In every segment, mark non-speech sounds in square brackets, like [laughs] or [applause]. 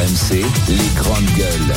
RMC, les grandes gueules.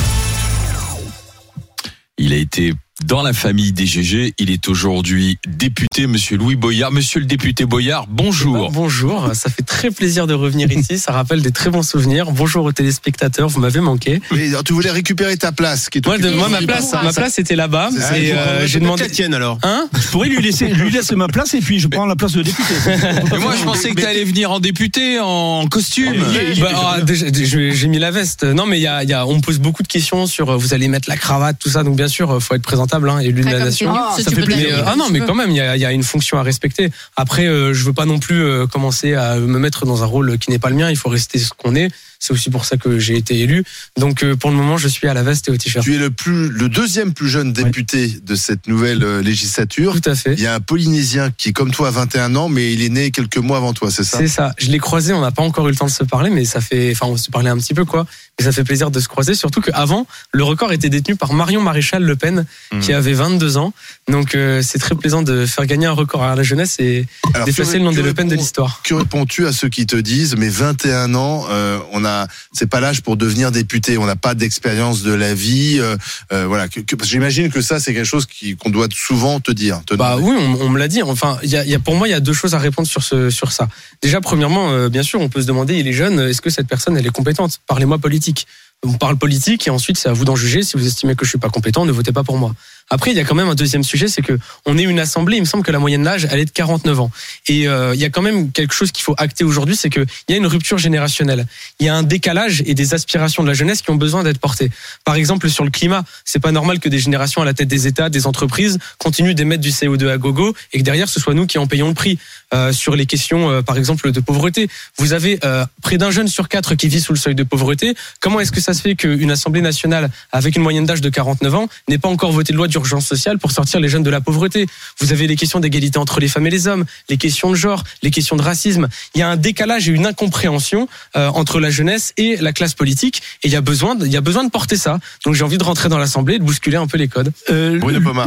Il a été dans la famille des GG. Il est aujourd'hui député, monsieur Louis Boyard. Monsieur le député Boyard, bonjour. Bonjour, ça fait très plaisir de revenir ici. Ça rappelle des très bons souvenirs. Bonjour aux téléspectateurs, vous m'avez manqué. Alors, tu voulais récupérer ta place. Qui est Moi, de- moi, ma place, ma place était là-bas. Et euh, j'ai demandé. tienne alors. Hein Je pourrais lui laisser, lui laisser ma place et puis je prends la place de député. [laughs] Mais moi, je pensais que tu allais venir en député, en costume. Bah, ah, j'ai mis la veste. Non, mais il y a, il y a, on me pose beaucoup de questions sur euh, vous allez mettre la cravate, tout ça. Donc bien sûr, euh, faut être présentable, hein, élu de la nation. Ah, ça fait plaisir. Non, mais quand même, il y a, y a une fonction à respecter. Après, euh, je veux pas non plus euh, commencer à me mettre dans un rôle qui n'est pas le mien. Il faut rester ce qu'on est. C'est aussi pour ça que j'ai été élu. Donc euh, pour le moment, je suis à la veste et au t-shirt. Tu es le plus, le deuxième plus jeune député de cette nouvelle euh, législature. Tout à fait. Il y a un Polynésien qui, comme toi, a 21 ans, mais il est né quelques mois avant toi, c'est ça? C'est ça. Je l'ai croisé. On n'a pas encore eu le temps de se parler, mais ça fait. Enfin, on se parlait un petit peu, quoi. Mais ça fait plaisir de se croiser. Surtout qu'avant, le record était détenu par Marion Maréchal Le Pen, Mhm. qui avait 22 ans. Donc, euh, c'est très plaisant de faire gagner un record à la jeunesse et Alors, que- le nom des Le Pen de l'histoire. Que réponds-tu à ceux qui te disent, mais 21 ans, euh, on a, c'est pas l'âge pour devenir député, on n'a pas d'expérience de la vie, euh, euh, voilà. Que, j'imagine que ça, c'est quelque chose qui, qu'on doit souvent te dire. te Bah demander. oui, on, on me l'a dit. Enfin, il y a, il y a- pour moi, il y a deux choses à répondre sur ce, sur ça. Déjà, premièrement, bien sûr, on peut se demander, il est jeune, est-ce que cette personne, elle est compétente? Parlez-moi politique. On parle politique et ensuite, c'est à vous d'en juger. Si vous estimez que je suis pas compétent, ne votez pas pour moi. Après, il y a quand même un deuxième sujet, c'est que on est une assemblée. Il me semble que la moyenne d'âge, elle est de 49 ans. Et euh, il y a quand même quelque chose qu'il faut acter aujourd'hui, c'est qu'il y a une rupture générationnelle. Il y a un décalage et des aspirations de la jeunesse qui ont besoin d'être portées. Par exemple, sur le climat, c'est pas normal que des générations à la tête des États, des entreprises, continuent d'émettre du CO2 à gogo et que derrière ce soit nous qui en payons le prix. Euh, sur les questions, euh, par exemple, de pauvreté, vous avez près d'un jeune sur quatre qui vit sous le seuil de pauvreté. Comment est-ce que ça se fait qu'une Assemblée nationale avec une moyenne d'âge de 49 ans n'ait pas encore voté de loi d'urgence sociale pour sortir les jeunes de la pauvreté Vous avez les questions d'égalité entre les femmes et les hommes, les questions de genre, les questions de racisme. Il y a un décalage et une incompréhension euh, entre la jeunesse et la classe politique, et il y a besoin, de, il y a besoin de porter ça. Donc j'ai envie de rentrer dans l'Assemblée et de bousculer un peu les codes. Euh.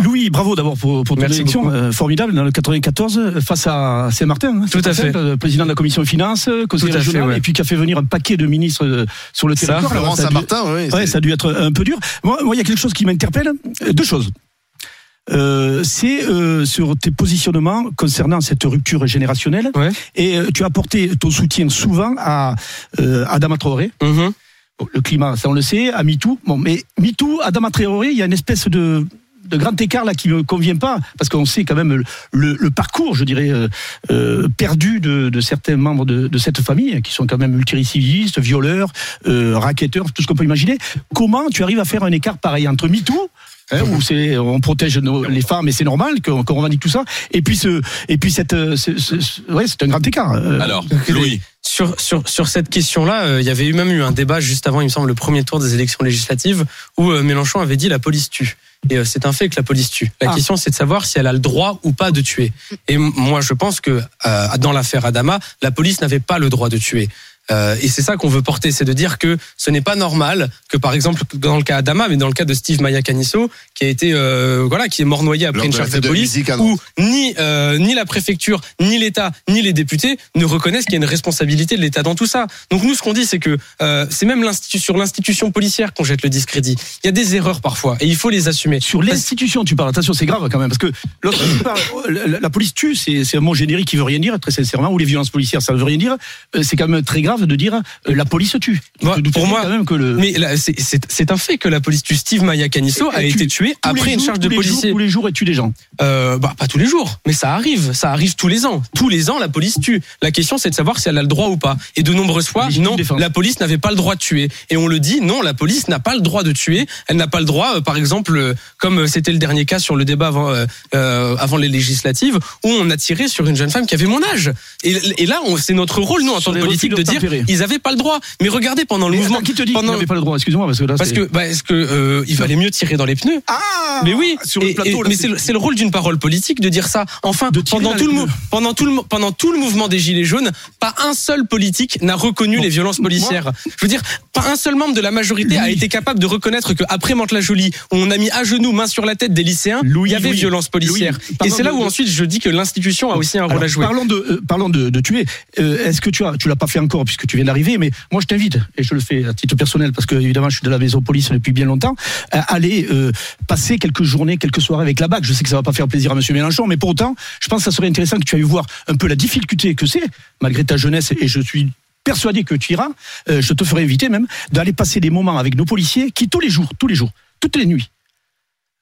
Louis, bravo d'abord pour, pour ton élection euh, formidable dans le 94 euh, face à Saint-Martin. hein, Tout à fait. président de la commission des finances, euh, conseiller régional, ouais. et puis qui a fait venir un paquet de ministres euh, sur le Ça, territoire. Florent ça a dû- Saint-Martin, oui. Ouais, c'est- ça a dû être un peu dur. Moi, il y a quelque chose qui m'interpelle. Deux choses. Euh, c'est euh, sur tes positionnements concernant cette rupture générationnelle. Ouais. Et euh, tu as apporté ton soutien souvent à euh, Adama Traoré. Mhm. Bon, le climat, ça on le sait, à MeToo. Bon, mais MeToo, Adama Traoré, il y a une espèce de de grand écart là qui me convient pas parce qu'on sait quand même le, le parcours je dirais euh, euh, perdu de, de certains membres de, de cette famille qui sont quand même multirécidivistes violeurs euh, racketteurs tout ce qu'on peut imaginer comment tu arrives à faire un écart pareil entre MeToo Hein, où c'est on protège nos, les femmes et c'est normal qu'on qu'on revendique tout ça et puis ce et puis cette ce- ce- ce- ouais c'est un grand écart Euh, Alors, Louis, Sur, sur, sur cette question-là, euh, il y avait eu même eu un débat juste avant, il me semble, le premier tour des élections législatives, où euh, Mélenchon avait dit la police tue. Et euh, c'est un fait que la police tue. La Ah. question, c'est de savoir si elle a le droit ou pas de tuer. Et moi, je pense que euh, dans l'affaire Adama, la police n'avait pas le droit de tuer. Euh, et c'est ça qu'on veut porter, c'est de dire que ce n'est pas normal que, par exemple, dans le cas Adama, mais dans le cas de Steve Maya Canisso, qui a été, euh, voilà, qui est mort noyé après Lors une de la charge de de police, où ni euh, ni la préfecture, ni l'État, ni les députés ne reconnaissent qu'il y a une responsabilité de l'État dans tout ça. Donc nous, ce qu'on dit, c'est que euh, c'est même sur l'institution policière qu'on jette le discrédit. Il y a des erreurs parfois, et il faut les assumer. Sur l'institution, tu parles. Attention, c'est grave quand même, parce que lorsque tu parles, la, la police tue, c'est un mot générique qui veut rien dire, très sincèrement, ou les violences policières, ça veut rien dire. C'est quand même très grave de dire euh, la police tue. Moi, pour moi- quand même que le. Mais c'est- un fait que la police tue Steve Maya Canisso a été tu- tué après une jours, charge de policier. tous les jours, et tue des gens. Euh, bah, pas tous les jours, mais ça arrive. Ça arrive tous les ans. Tous les ans, la police tue. La question, c'est de savoir si elle a le droit ou pas. Et de nombreuses fois, non, défense. la police n'avait pas le droit de tuer. Et on le dit, non, la police n'a pas le droit de tuer. Elle n'a pas le droit, euh, par exemple, comme c'était le dernier cas sur le débat avant, euh, avant les législatives, où on a tiré sur une jeune femme qui avait mon âge. Et, et là, c'est notre rôle, nous, en tant que politique, de dire, d'obtempérer. ils avaient pas le droit. Mais regardez, pendant le Mais mouvement, attends, qui te dit pendant- n'avait pas le droit? Excuse-moi, parce que là. parce c'est- que, bah, est-ce que euh, il valait mieux tirer dans les pneus? Ah mais oui, Sur le plateau, et- là, mais c'est le, c'est le rôle d'une parole politique de dire ça. Enfin, pendant tout, le, pendant, tout le, pendant tout le mouvement des Gilets jaunes, pas un seul politique n'a reconnu Bon, les violences policières. Je veux dire, pas un seul membre de la majorité a été capable de reconnaître qu'après Mantes-la-Jolie, où on a mis à genoux, main sur la tête des lycéens, Louis, il y avait Louis, violence policière. Louis, et c'est là où ensuite je dis que l'institution a aussi un rôle Alors, à jouer. Parlons de, euh, parlons de, de tuer. Euh, Est-ce que tu as, tu l'as pas fait encore, puisque tu viens d'arriver, mais moi je t'invite, et je le fais à titre personnel, parce que évidemment je suis de la maison police depuis bien longtemps, à aller euh, passer quelques journées, quelques soirées avec la BAC. Je sais que ça va pas faire plaisir à Monsieur Mélenchon, mais pour autant, je pense que ça serait intéressant que tu ailles voir un peu la difficulté que c'est, malgré ta jeunesse, et je suis persuadé que tu iras, euh, je te ferai inviter même, d'aller passer des moments avec nos policiers qui tous les jours, tous les jours, toutes les nuits,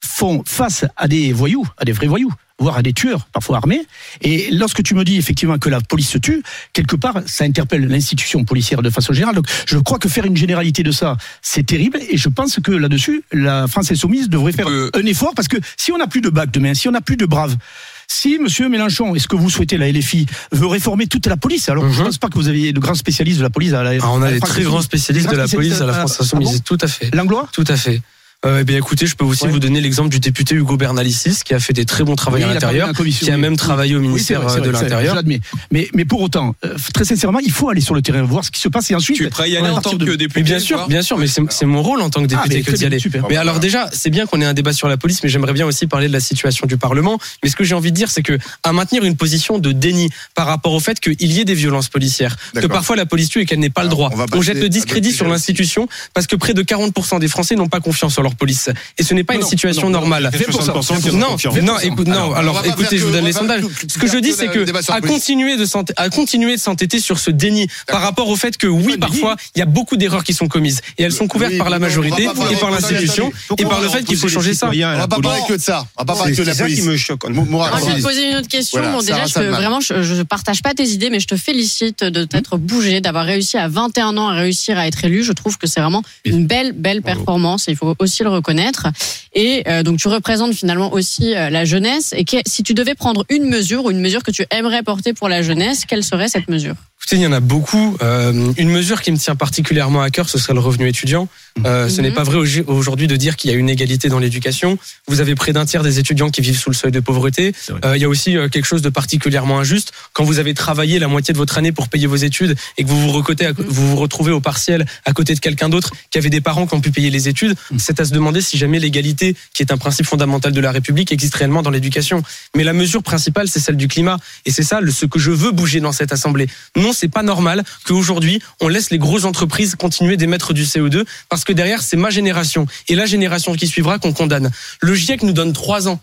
font face à des voyous, à des vrais voyous, voire à des tueurs, parfois armés. Et lorsque tu me dis effectivement que la police se tue, quelque part, ça interpelle l'institution policière de façon générale. Donc, je crois que faire une généralité de ça, c'est terrible. Et je pense que là-dessus, la France insoumise devrait faire Euh, un effort parce que si on n'a plus de bac demain, si on n'a plus de braves, si Monsieur Mélenchon, est-ce que vous souhaitez la LFI veut réformer toute la police Alors, je Mhm. pense pas que vous aviez de grands spécialistes de la police à la. Alors, on a des très grands insoumise. spécialistes de la police à la France Insoumise, Ah bon tout à fait. Langlois? Tout à fait. Euh, eh bien, écoutez, je peux aussi Ouais. vous donner l'exemple du député Hugo Bernalicis, qui a fait des très bons travaux Oui, à l'intérieur, qui a oui. même travaillé au Oui, ministère vrai, euh, de l'Intérieur. Je l'admets. Mais, mais pour autant, euh, très sincèrement, il faut aller sur le terrain, voir ce qui se passe et ensuite. Tu es prêt à y aller en tant de- que député Mais bien sûr, bien sûr, mais c'est mon rôle en tant que Ah, député mais que d'y aller. super. Mais alors déjà, c'est bien qu'on ait un débat sur la police, mais j'aimerais bien aussi parler de la situation du Parlement. Mais ce que j'ai envie de dire, c'est que à maintenir une position de déni par rapport au fait qu'il y ait des violences policières, que parfois la police tue et qu'elle n'ait pas le droit. on On, jette le discrédit sur l'institution parce que près de 40% des Français n'ont pas confiance en leur police. Et ce n'est pas Non, une situation non, normale. Non, non, écoute, non. Alors, Alors, écoutez, je vous donne on les sondages. Ce que je dis, c'est que à continuer de à continuer de s'entêter sur ce déni par rapport au fait que oui, parfois, il y a beaucoup d'erreurs qui sont commises et elles sont couvertes par la majorité et par l'institution et par le fait qu'il faut changer ça. On va pas parler que de ça. On va pas parler que de la police. me choque. Moi, je vais te poser une autre question. Bon, déjà, je vraiment, je, partage pas tes idées, mais je te félicite de t'être bougé, d'avoir réussi à 21 ans à réussir à être élu. Je trouve que c'est vraiment une belle, belle performance. et Il faut aussi le reconnaître. Et euh, donc, tu représentes finalement aussi euh, la jeunesse. Et que- si tu devais prendre une mesure ou une mesure que tu aimerais porter pour la jeunesse, quelle serait cette mesure? Écoutez, il y en a beaucoup. Euh, une mesure qui me tient particulièrement à cœur, ce serait le revenu étudiant. Euh, Ce Mhm. n'est pas vrai au- aujourd'hui de dire qu'il y a une égalité dans l'éducation. Vous avez près d'un tiers des étudiants qui vivent sous le seuil de pauvreté. Euh, il y a aussi quelque chose de particulièrement injuste. Quand vous avez travaillé la moitié de votre année pour payer vos études et que vous vous, recotez vous vous retrouvez au partiel à côté de quelqu'un d'autre qui avait des parents qui ont pu payer les études, c'est à se demander si jamais l'égalité, qui est un principe fondamental de la République, existe réellement dans l'éducation. Mais la mesure principale, c'est celle du climat. Et c'est ça ce que je veux bouger dans cette assemblée. Non, c'est pas normal qu'aujourd'hui, on laisse les grosses entreprises continuer d'émettre du CO2 parce que derrière, c'est ma génération et la génération qui suivra qu'on condamne. Le GIEC nous donne trois ans.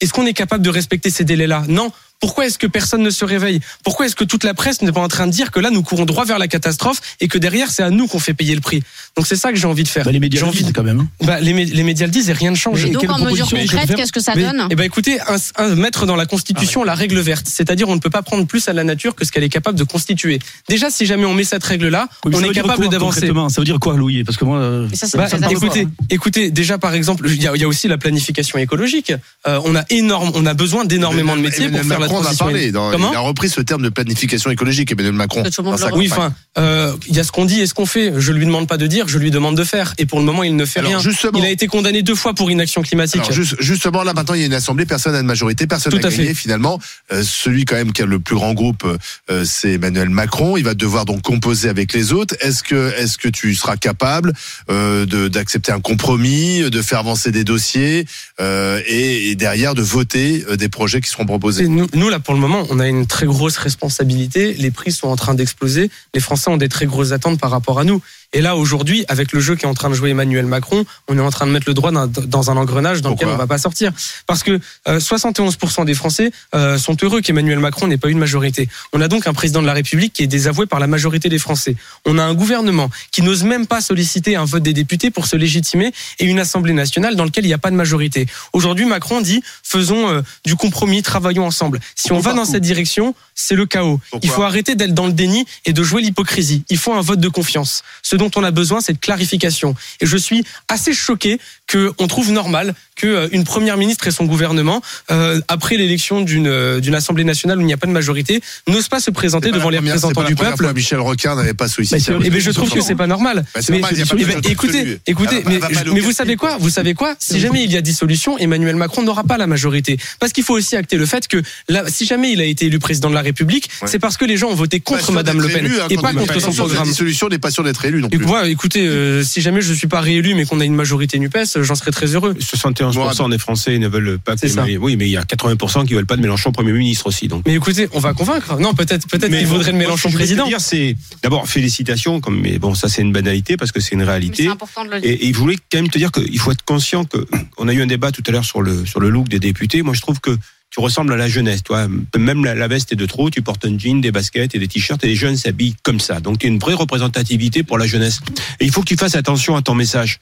Est-ce qu'on est capable de respecter ces délais-là? Non. Pourquoi est-ce que personne ne se réveille? Pourquoi est-ce que toute la presse n'est pas en train de dire que là, nous courons droit vers la catastrophe et que derrière, c'est à nous qu'on fait payer le prix? Donc c'est ça que j'ai envie de faire. Bah, les médias envie disent de- quand même. hein. bah, les, mé- les médias le disent et rien ne change. Et donc, en mesure concrète, qu'est-ce que ça Mais- donne? Eh ben écoutez, un, un- mettre dans la Constitution la règle verte, c'est-à-dire on ne peut pas prendre plus à la nature que ce qu'elle est capable de constituer. Déjà, si jamais on met cette règle-là, Oui, on ça est capable d'avancer. Ça veut dire quoi, Louis? Parce que moi. euh, Mais ça, Bah, très parle écoutez, important. écoutez, déjà par exemple, il y a, il y a aussi la planification écologique. Euh, on a énorme, on a besoin d'énormément de métiers pour faire la Macron en a parlé. dans- il a repris ce terme de planification écologique, Emmanuel Macron. Dans sa Oui, enfin, euh, il y a ce qu'on dit et ce qu'on fait. Je lui demande pas de dire, je lui demande de faire. Et pour le moment, il ne fait Alors, rien. justement- Il a été condamné deux fois pour inaction climatique. Alors, juste- justement, là maintenant, il y a une assemblée, personne n'a de majorité, personne n'a gagné fait. finalement. Euh, celui quand même qui a le plus grand groupe, euh, c'est Emmanuel Macron. Il va devoir donc composer avec les autres. Est-ce que, est-ce que tu seras capable euh, de- d'accepter un compromis, de faire avancer des dossiers euh, et, et derrière de voter euh, des projets qui seront proposés? Nous, nous, là, pour le moment, on a une très grosse responsabilité. Les prix sont en train d'exploser. Les Français ont des très grosses attentes par rapport à nous. Et là, aujourd'hui, avec le jeu qui est en train de jouer Emmanuel Macron, on est en train de mettre le droit dans, un engrenage dans lequel Pourquoi on va pas sortir. Parce que euh, 71% des Français euh, sont heureux qu'Emmanuel Macron n'ait pas eu une majorité. On a donc un président de la République qui est désavoué par la majorité des Français. On a un gouvernement qui n'ose même pas solliciter un vote des députés pour se légitimer et une Assemblée nationale dans laquelle il n'y a pas de majorité. Aujourd'hui, Macron dit faisons euh, du compromis, travaillons ensemble. Si on va dans cette direction, c'est le chaos. Pourquoi Il faut arrêter d'être dans le déni et de jouer l'hypocrisie. Il faut un vote de confiance. Ce dont on a besoin, c'est de clarification. Et je suis assez choqué qu'on trouve normal que euh, première ministre et son gouvernement, euh, après l'élection d'une euh, d'une Assemblée nationale où il n'y a pas de majorité, n'osent pas se présenter pas devant les représentants du peuple. fois Michel Rocard n'avait pas sollicité. Eh ben, je trouve que c'est pas normal. Bah, Mais, normal, pas eh ben, écoutez, écoutez, Elle va- mais, mais vous savez quoi? Vous savez quoi? Si jamais il y a dissolution, Emmanuel Macron n'aura pas la majorité. Parce qu'il faut aussi acter le fait que là, si jamais il a été élu président de la République, Ouais. c'est parce que les gens ont voté contre Madame Le Pen élu, hein, et pas contre son sûr, La programme. dissolution n'est pas sûr d'être élu non Et plus. moi, écoutez, euh, si jamais je suis pas réélu, mais qu'on a une majorité Nupes, euh, j'en serais très heureux. 71% des Français ne veulent pas que ça. Oui, mais il y a 80% qui veulent pas de Mélenchon Premier ministre aussi. Donc. Mais écoutez, on va convaincre. Non, peut-être, peut-être qu'il vaudrait le moi, Mélenchon ce que je voulais président. dire, c'est d'abord félicitations, comme mais bon, ça c'est une banalité parce que c'est une réalité. C'est important de le dire. Et, et je voulais quand même te dire qu'il faut être conscient que on a eu un débat tout à l'heure sur le sur le look des députés. Moi, je trouve que tu ressembles à la jeunesse, toi. Même la, veste est de trop. Tu portes un jean, des baskets et des t-shirts et les jeunes s'habillent comme ça. Donc, tu es une vraie représentativité pour la jeunesse. Et il faut que tu fasses attention à ton message.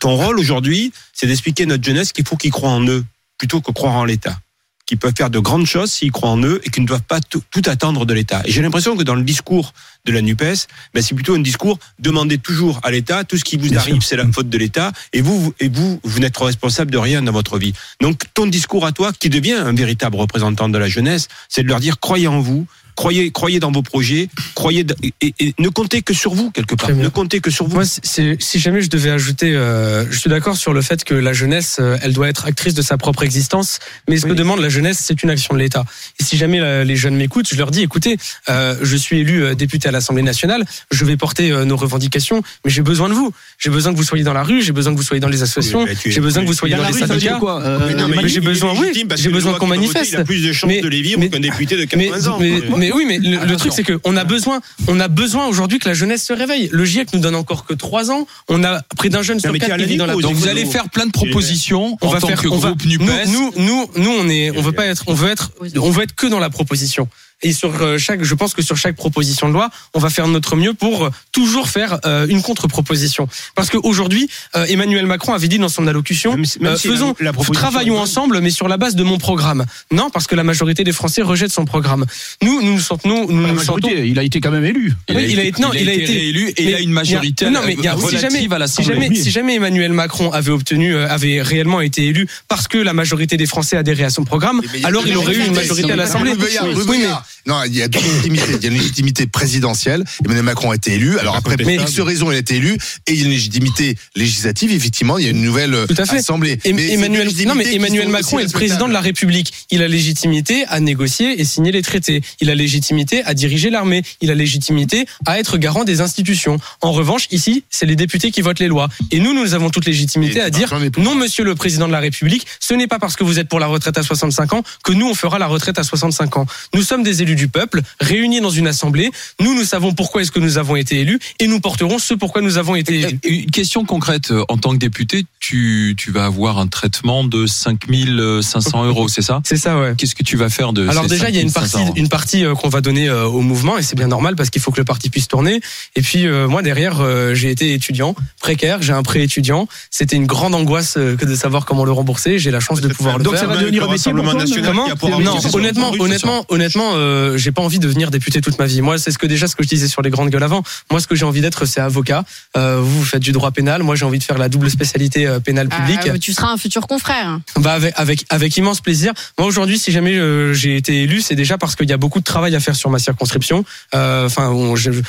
Ton rôle aujourd'hui, c'est d'expliquer à notre jeunesse qu'il faut qu'ils croient en eux plutôt que croire en l'État. Qu'ils peuvent faire de grandes choses s'ils croient en eux et qu'ils ne doivent pas tout, tout attendre de l'État. Et j'ai l'impression que dans le discours de la NUPES, ben c'est plutôt un discours demandez toujours à l'État tout ce qui vous Bien arrive, c'est la faute de l'État et vous- et vous vous n'êtes responsable de rien dans votre vie. Donc ton discours à toi qui devient un véritable représentant de la jeunesse, c'est de leur dire croyez en vous, croyez croyez dans vos projets, croyez et, et ne comptez que sur vous quelque part. Ne comptez que sur vous. Moi, si jamais je devais ajouter, euh, je suis d'accord sur le fait que la jeunesse, euh, elle doit être actrice de sa propre existence. Mais ce que Oui. demande la jeunesse, c'est une action de l'État. Et si jamais euh, les jeunes m'écoutent, je leur dis écoutez, euh, je suis élu député à l'Assemblée nationale, je vais porter euh, nos revendications, mais j'ai besoin de vous. J'ai besoin que vous soyez dans la rue, j'ai besoin que vous soyez dans les associations, Oui, j'ai besoin que vous soyez Dans dans la les rue, ça veut dire syndicats. quoi Euh, Mais non, mais mais il- j'ai besoin, oui, j'ai que besoin qu'on manifeste. Il a plus de chances de les vivre qu'un député de Mais, 80 ans. mais. Mais oui, mais le, truc c'est que on a besoin, on a besoin aujourd'hui que la jeunesse se réveille. Le GIEC nous donne encore que trois ans. On a près d'un jeune sur quatre qui vit dans la Donc Donc, vous vous- allez faire plein de propositions on en va tant faire, que groupe NUPES. Nous, nous, nous, nous, on est, on veut pas être, on veut être, on veut être que dans la proposition. Et sur euh, chaque, je pense que sur chaque proposition de loi, on va faire notre mieux pour euh, toujours faire euh, une contre-proposition. Parce qu'aujourd'hui, euh, Emmanuel Macron avait dit dans son allocution, Même si- même euh, si la- faisons, la travaillons ensemble, mais sur la base de mon programme. Non, parce que la majorité des Français rejettent son programme. Nous, nous nous sentons, nous, nous La nous sentons. il a été quand même élu. Oui, il a été- non, il a été- réélu et mais il a une a- majorité non, mais il y a- si relative jamais- à Si jamais, si jamais Emmanuel Macron avait obtenu, euh, avait réellement été élu parce que la majorité des Français adhéraient à son programme, a alors il aurait eu une majorité à l'Assemblée. Oui, mais-. Non, il y a deux légitimités. Il y a une légitimité présidentielle. Emmanuel Macron a été élu. Alors après, pour X raison, il a été élu. Et il y a une légitimité législative. Effectivement, il y a une nouvelle Tout à fait. assemblée. Et- Mais Emmanuel, non mais Macron est le président de la République. Il a légitimité à négocier et signer les traités. Il a légitimité à diriger l'armée. Il a légitimité à être garant des institutions. En revanche, ici, c'est les députés qui votent les lois. Et nous, nous avons toute légitimité Et à dire non, Monsieur le président de la République, ce n'est pas parce que vous êtes pour la retraite à 65 ans que nous on fera la retraite à 65 ans. Nous sommes des élus du peuple, réunis dans une assemblée. Nous, nous savons pourquoi est-ce que nous avons été élus et nous porterons ce pourquoi nous avons été élus. Une question concrète, euh, en tant que député, tu, tu vas avoir un traitement de 5500 [laughs] euros, c'est ça? C'est ça, ouais. Qu'est-ce que tu vas faire de Alors ces déjà, il y a une 5500 partie, euros une partie euh, qu'on va donner euh, au mouvement et c'est bien normal parce qu'il faut que le parti puisse tourner. Et puis euh, moi derrière, euh, j'ai été étudiant précaire, j'ai un prêt étudiant. C'était une grande angoisse que de savoir comment le rembourser. J'ai la chance de pouvoir le Donc faire. ça va devenir un métier pour toi, Comment Non, honnêtement, honnêtement, honnêtement, euh, j'ai pas envie de devenir député toute ma vie. Moi, c'est ce que déjà ce que je disais sur les grandes gueules avant. Moi, ce que j'ai envie d'être, c'est avocat. Euh, vous, vous faites du droit pénal. Moi, j'ai envie de faire la double spécialité euh, pénal public. Ah, tu seras un futur confrère. Bah avec, avec avec immense plaisir. Moi aujourd'hui, si jamais j'ai été élu, c'est déjà parce qu'il y a beaucoup de travail à faire sur ma circonscription. Enfin,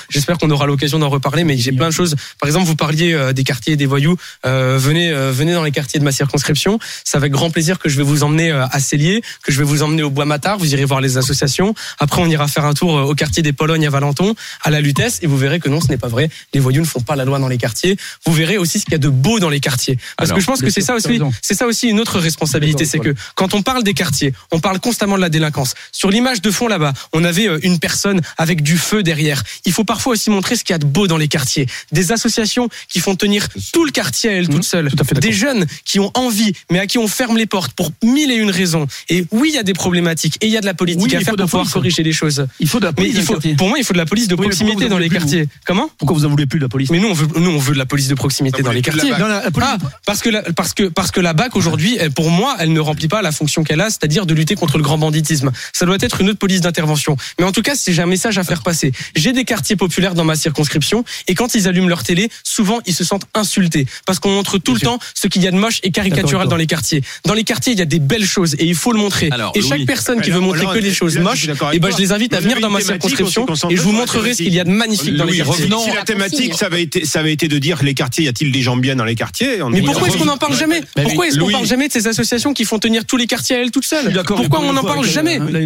j'espère qu'on aura l'occasion d'en reparler, mais j'ai plein de choses. Par exemple, vous parliez des quartiers et des voyous. Venez venez dans les quartiers de ma circonscription. C'est avec grand plaisir que je vais vous emmener à Cellier, que je vais vous emmener au Bois Matard. Vous irez voir les associations. Après, on ira faire un tour euh, au quartier des Polognes à Valenton, à la Lutèce, et vous verrez que non, ce n'est pas vrai. Les voyous ne font pas la loi dans les quartiers. Vous verrez aussi ce qu'il y a de beau dans les quartiers. Parce Alors, que je pense que c'est ça aussi, c'est ça aussi une autre responsabilité, c'est que quand on parle des quartiers, on parle constamment de la délinquance. Sur l'image de fond là-bas, on avait euh, une personne avec du feu derrière. Il faut parfois aussi montrer ce qu'il y a de beau dans les quartiers. Des associations qui font tenir tout le quartier à elles toutes seules. tout à fait. Des jeunes qui ont envie, mais à qui on ferme les portes pour mille et une raisons. Et oui, il y a des problématiques et il y a de la politique Oui, à faire pour pouvoir. Corriger les choses. Il faut de la Mais police. il dans le faut, pour moi, il faut de la police de mais proximité dans les plus, quartiers. Comment? Pourquoi vous en voulez plus de la police? Mais nous, on veut, nous, on veut de la police de proximité Ah, dans les la quartiers. Non, la, la police. Ah, parce que la, parce que parce que la BAC aujourd'hui, pour moi, elle ne remplit pas la fonction qu'elle a, c'est-à-dire de lutter contre le grand banditisme. Ça doit être une autre police d'intervention. Mais en tout cas, si j'ai un message à faire passer, j'ai des quartiers populaires dans ma circonscription et quand ils allument leur télé, souvent ils se sentent insultés parce qu'on montre tout le temps ce qu'il y a de moche et caricatural dans les quartiers. Dans les quartiers, il y a des belles choses et il faut le montrer. Alors, et chaque Louis, personne qui veut montrer que les choses moches, d'accord et avec ben je les invite à venir dans ma circonscription et je vous montrerai ce qu'il y a de magnifique dans les quartiers. Si la la thématique, ça avait été, ça avait été de dire les quartiers. Y a-t-il des gens bien dans les quartiers Mais pourquoi est-ce qu'on n'en parle jamais Mais Pourquoi est-ce qu'on Louis- parle jamais de ces associations qui font tenir tous les quartiers à elles toutes seules d'accord. Pourquoi on n'en parle jamais euh.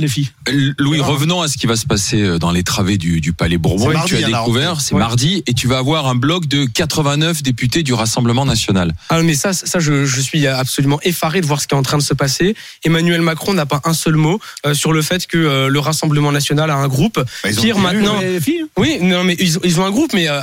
Louis, revenons à ce qui va se passer euh, dans les travées du, du Palais Bourbon. Mardi, tu as découvert, c'est Ouais. mardi, et tu vas avoir un bloc de 89 députés du Rassemblement national. Ah mais ça, ça je, je suis absolument effaré de voir ce qui est en train de se passer. Emmanuel Macron n'a pas un seul mot euh, sur le fait que euh, le Rassemblement national a un groupe. Bah, ils ont Pire maintenant. LFI Oui, non mais ils, ils ont un groupe, mais euh,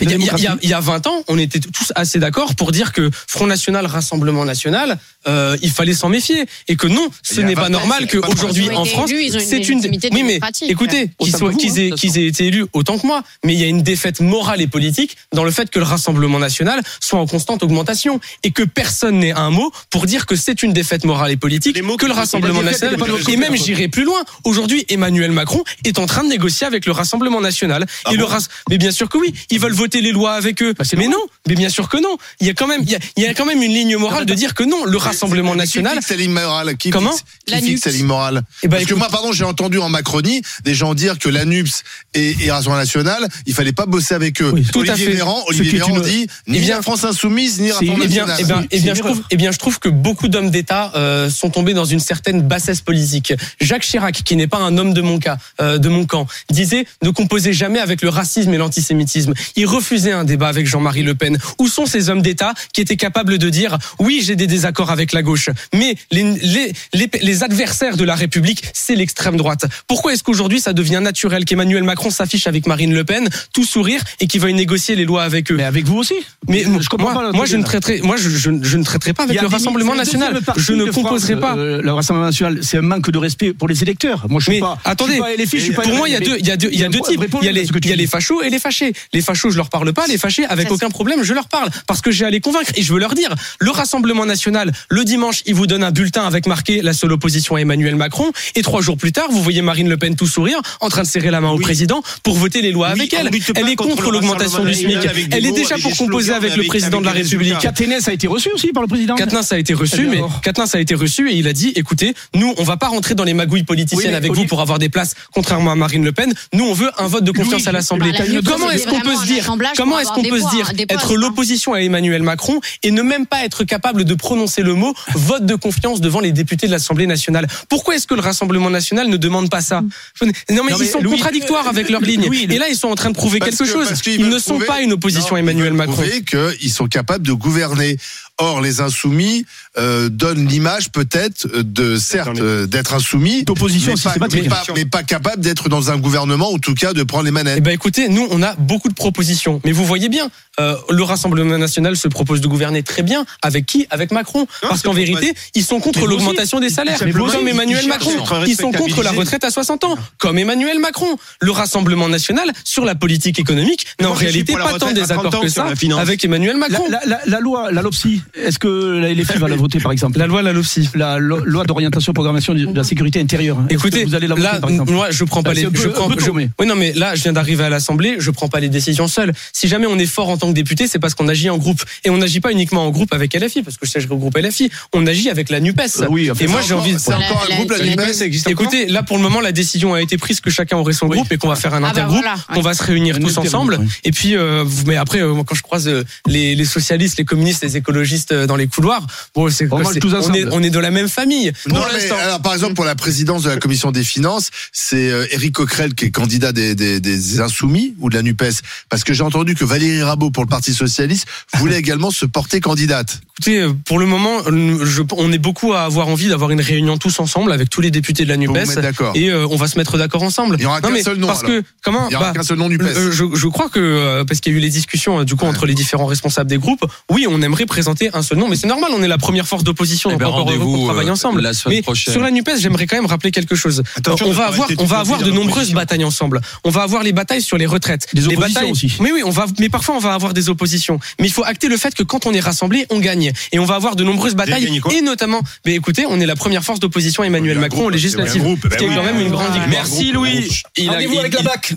il y, a- il y a- démocratie. il y a 20 ans, on était tous assez d'accord pour dire que Front National, Rassemblement National, euh, il fallait s'en méfier et que non, ce n'est 20 pas normal qu'aujourd'hui en France, c'est une oui mais écoutez qu'ils hein, aient été élus autant que moi, mais il y a une défaite morale et politique dans le fait que le Rassemblement National soit en constante augmentation et que personne n'ait un mot pour dire que c'est une défaite morale et politique Les mots que le Rassemblement National et même j'irai plus loin. Aujourd'hui, Emmanuel Macron est en train de négocier avec le Rassemblement National et le Rass- mais bien sûr que oui, ils veulent voter les lois avec eux. Bah, mais non, mais bien sûr que non. Il y a quand même il y a, il y a quand même une ligne morale de dire que non, le Rassemblement Qui National fixe la ligne morale? Qui Comment? fixe, qui La fixe NUPS. la ligne morale? Eh Parce que moi, pardon, j'ai entendu en Macronie des gens dire que la NUPS et, et Rassemblement National, il fallait pas bosser avec eux. Oui, tout à Olivier fait. Véran, Olivier qui Véran une- dit ni Eh bien- la France Insoumise, ni Rassemblement Eh bien, National. eh bien, eh bien, je trouve, eh bien, je trouve que beaucoup d'hommes d'État euh, sont tombés dans une certaine bassesse politique. Jacques Chirac, qui n'est pas un homme de mon cas, euh, de mon camp, disait ne composez jamais avec le racisme et l'antisémitisme. Il refusait un débat avec Jean-Marie Le Pen. Où sont ces hommes d'État qui étaient capables de dire oui, j'ai des désaccords avec la gauche, mais les, les, les, les adversaires de la République, c'est l'extrême droite. Pourquoi est-ce qu'aujourd'hui ça devient naturel qu'Emmanuel Macron s'affiche avec Marine Le Pen, tout sourire, et qu'il veuille négocier les lois avec eux? Mais avec vous aussi. mais je comprends moi, pas. je ne traiterai, moi, je, je, je ne traiterai pas avec le Rassemblement National. Je ne France, composerai pas. euh, le Rassemblement National, c'est un manque de respect pour les électeurs. Moi, je suis Mais pas. attendez, je suis pas LFI, je suis pas pour moi, il y a deux, il y a deux, il y a deux un types. Il y a les, il y a les fachos et les fâchés. Les fachos, je leur parle pas. Les fâchés, avec aucun problème, je leur parle parce que j'ai à les convaincre et je veux leur dire. Le Rassemblement National, le dimanche, il vous donne un bulletin avec marqué la seule opposition à Emmanuel Macron et trois jours plus tard, vous voyez Marine Le Pen tout sourire, en train de serrer la main au Oui. président pour voter les lois Oui, avec elle. Elle est contre l'augmentation du SMIC. Elle est déjà pour composer avec le président de la République. Caténès a été reçu aussi par le président. Quatennens a été reçu, mais. Quatennens a été reçu et il a dit écoutez, nous, on va pas rentrer dans les magouilles politiciennes avec vous pour avoir des places, contrairement à Marine Le Pen. Nous, on veut un vote de confiance à l'Assemblée. Comment est-ce qu'on peut se dire Comment est-ce qu'on peut se dire des être hein. l'opposition à Emmanuel Macron et ne même pas être capable de prononcer le mot vote de confiance devant les députés de l'Assemblée nationale? Pourquoi est-ce que le Rassemblement national ne demande pas ça? Non, mais Non, mais ils sont Louis, contradictoires avec leur ligne. Louis, Et là, ils sont en train de prouver quelque que- chose. Ils ne sont pas une opposition à ils Emmanuel Macron. prouver qu'ils sont capables de gouverner. Or, les insoumis euh, donnent l'image peut-être de certes euh, d'être insoumis, D'opposition mais pas, mais, pas, mais pas capable d'être dans un gouvernement, ou en tout cas de prendre les Eh manettes. ben écoutez, nous on a beaucoup de propositions, mais vous voyez bien, euh, le Rassemblement national se propose de gouverner très bien. Avec qui? Avec Macron. Parce qu'en vérité, ils sont contre l'augmentation des salaires, comme Emmanuel ils Macron. Ils sont contre la retraite à 60 ans, comme Emmanuel Macron. Le Rassemblement national sur la politique économique n'a en réalité pas tant 30 ans que ça avec Emmanuel Macron. la, la, la loi, la LOPSI, est-ce que la LFI va la voter par exemple? La loi, la LOPSI. La lo- loi d'orientation et programmation de la sécurité intérieure. Écoutez, vous allez la voter là, par exemple? moi, je prends pas les. peu- je prends, je- Oui, non, mais là, je viens d'arriver à l'Assemblée, je prends pas les décisions seul. Si jamais on est fort en tant que député, c'est parce qu'on agit en groupe. Et on n'agit pas uniquement en groupe avec LFI, parce que je sais, je regroupe LFI. On agit avec la NUPES. Euh, oui, enfin, Et moi, C'est j'ai encore- envie. C'est encore un groupe, la, la- NUPES existe Écoutez, là pour le moment, la décision a été prise que chacun aurait son Oui. groupe et qu'on va faire un Ah bah intergroupe, voilà, ouais. qu'on va se réunir Un tous ensemble. Et puis, euh, vous- mais après, euh, moi, quand je croise euh, les, les socialistes, les communistes, les écologistes euh, dans les couloirs, bon, c'est On on est, on est de la même famille. Pour Non, mais alors, par exemple, pour la présidence de la commission des finances, c'est euh, Éric Coquerel qui est candidat des, des, des Insoumis ou de la NUPES. Parce que j'ai entendu que Valérie Rabault, pour le Parti Socialiste, voulait [laughs] également se porter candidate. Écoutez, euh, pour le moment, je- on est beaucoup à avoir envie d'avoir une réunion tous ensemble avec tous les députés de la Vous vous Nupes et euh, on va se mettre d'accord ensemble. Il y aura Non, qu'un mais seul nom, Parce alors. que comment Il y aura bah, qu'un seul nom NUPES. euh, je, je crois que euh, parce qu'il y a eu les discussions euh, du coup entre les différents responsables des groupes, oui, on aimerait présenter un seul nom, mais c'est normal, on est la première force d'opposition, Eh ben, encore qu'on travaille ensemble. la semaine mais prochaine. sur la Nupes, j'aimerais quand même rappeler quelque chose. Attention on va avoir, on va avoir de nombreuses batailles ensemble. On va avoir les batailles sur les retraites, Des les oppositions batailles. aussi. Oui, oui, on va, mais parfois on va avoir des oppositions. Mais il faut acter le fait que quand on est rassemblé, on gagne. Et on va avoir de nombreuses batailles. Et notamment, mais écoutez, on est la première force d'opposition à Emmanuel Macron groupe, aux législatives. Ce qui est ben quand même une grande victoire. Merci Louis. Il a-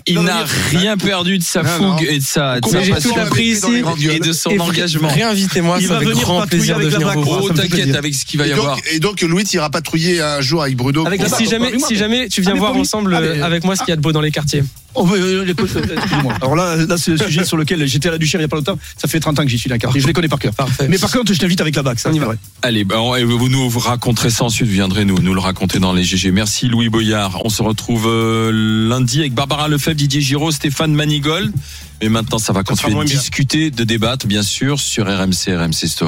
il- n'a rien perdu de sa Non, non. fougue et de sa, de sa j'ai passion ici. et de son Et engagement. Réinvitez-moi, Il ça venir grand plaisir de venir vous voir. Oh, fait t'inquiète avec ce qui va Et y avoir. donc, et donc, Louis, tu n'iras patrouiller un jour avec Bruno. Si jamais, si tu viens Ah, voir ensemble Ah, euh, avec moi ce qu'il y a de beau dans les quartiers. Oh, euh, les- euh, excusez-moi. [laughs] Alors là, là c'est le sujet sur lequel j'étais à la Duchère il y a pas longtemps. Ça fait 30 ans que j'y suis d'accord. Et je les connais par cœur. Parfait. Mais par contre, je t'invite avec la bague. Ça, On y c'est va. vrai. Allez, on- et vous nous vous raconterez ça ensuite, vous viendrez nous, nous le raconter dans les GG. Merci Louis Boyard. On se retrouve euh, lundi avec Barbara Lefebvre, Didier Giraud, Stéphane Manigold. Mais maintenant, ça va continuer de bien. discuter, de débattre, bien sûr, sur RMC, RMC Story.